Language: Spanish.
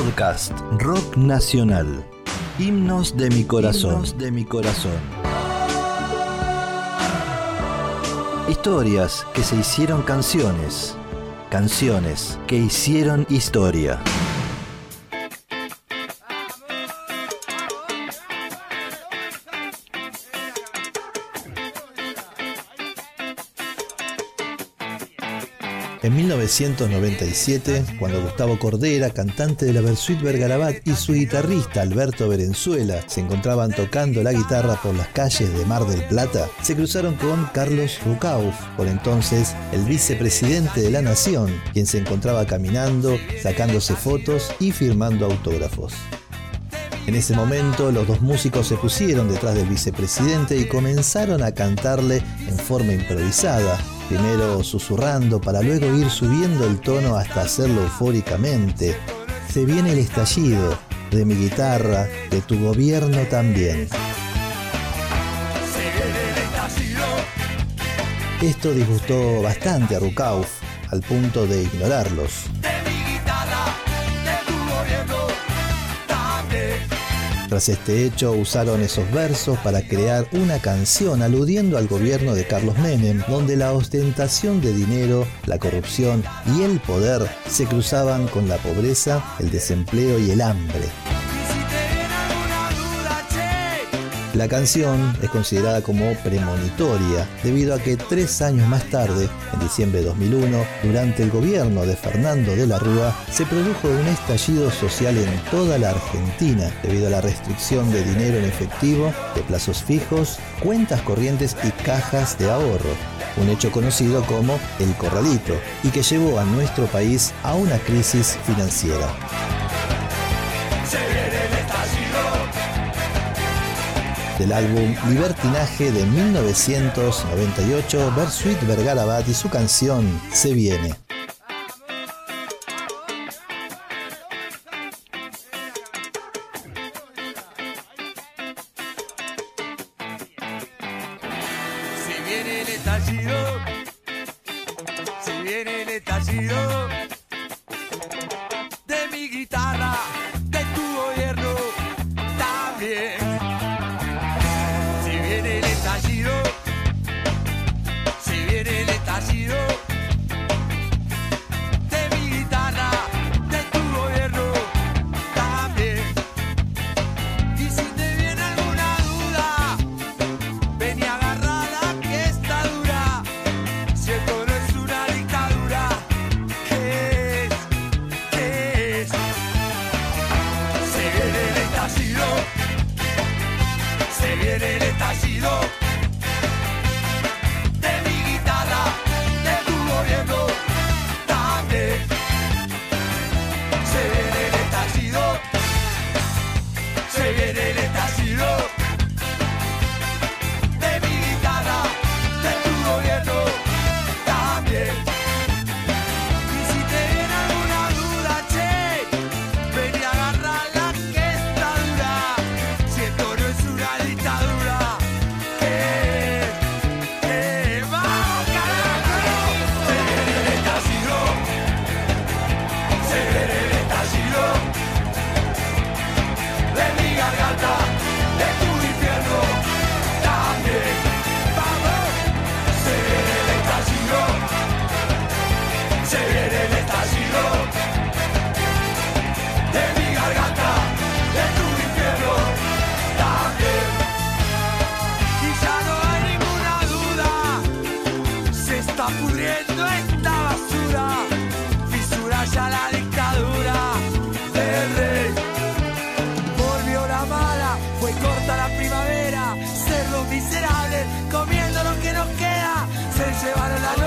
Podcast Rock Nacional. Himnos de mi corazón. de mi corazón. Historias que se hicieron canciones. Canciones que hicieron historia. En 1997, cuando Gustavo Cordera, cantante de la Versuit Vergarabat, y su guitarrista Alberto Berenzuela se encontraban tocando la guitarra por las calles de Mar del Plata, se cruzaron con Carlos Rucauf, por entonces el vicepresidente de la Nación, quien se encontraba caminando, sacándose fotos y firmando autógrafos. En ese momento los dos músicos se pusieron detrás del vicepresidente y comenzaron a cantarle en forma improvisada, primero susurrando para luego ir subiendo el tono hasta hacerlo eufóricamente. Se viene el estallido de mi guitarra, de tu gobierno también. Esto disgustó bastante a Rukauf, al punto de ignorarlos. Tras este hecho, usaron esos versos para crear una canción aludiendo al gobierno de Carlos Menem, donde la ostentación de dinero, la corrupción y el poder se cruzaban con la pobreza, el desempleo y el hambre. La canción es considerada como premonitoria debido a que tres años más tarde, en diciembre de 2001, durante el gobierno de Fernando de la Rúa, se produjo un estallido social en toda la Argentina debido a la restricción de dinero en efectivo, de plazos fijos, cuentas corrientes y cajas de ahorro, un hecho conocido como el corralito, y que llevó a nuestro país a una crisis financiera. Del álbum Libertinaje de 1998, Bersuit Vergarabat y su canción Se Viene. Si viene el estallido, si viene el estallido viene pudriendo esta basura, fisura ya la dictadura del rey. Volvió la mala, fue corta la primavera, ser los miserables, comiendo lo que nos queda, se llevaron la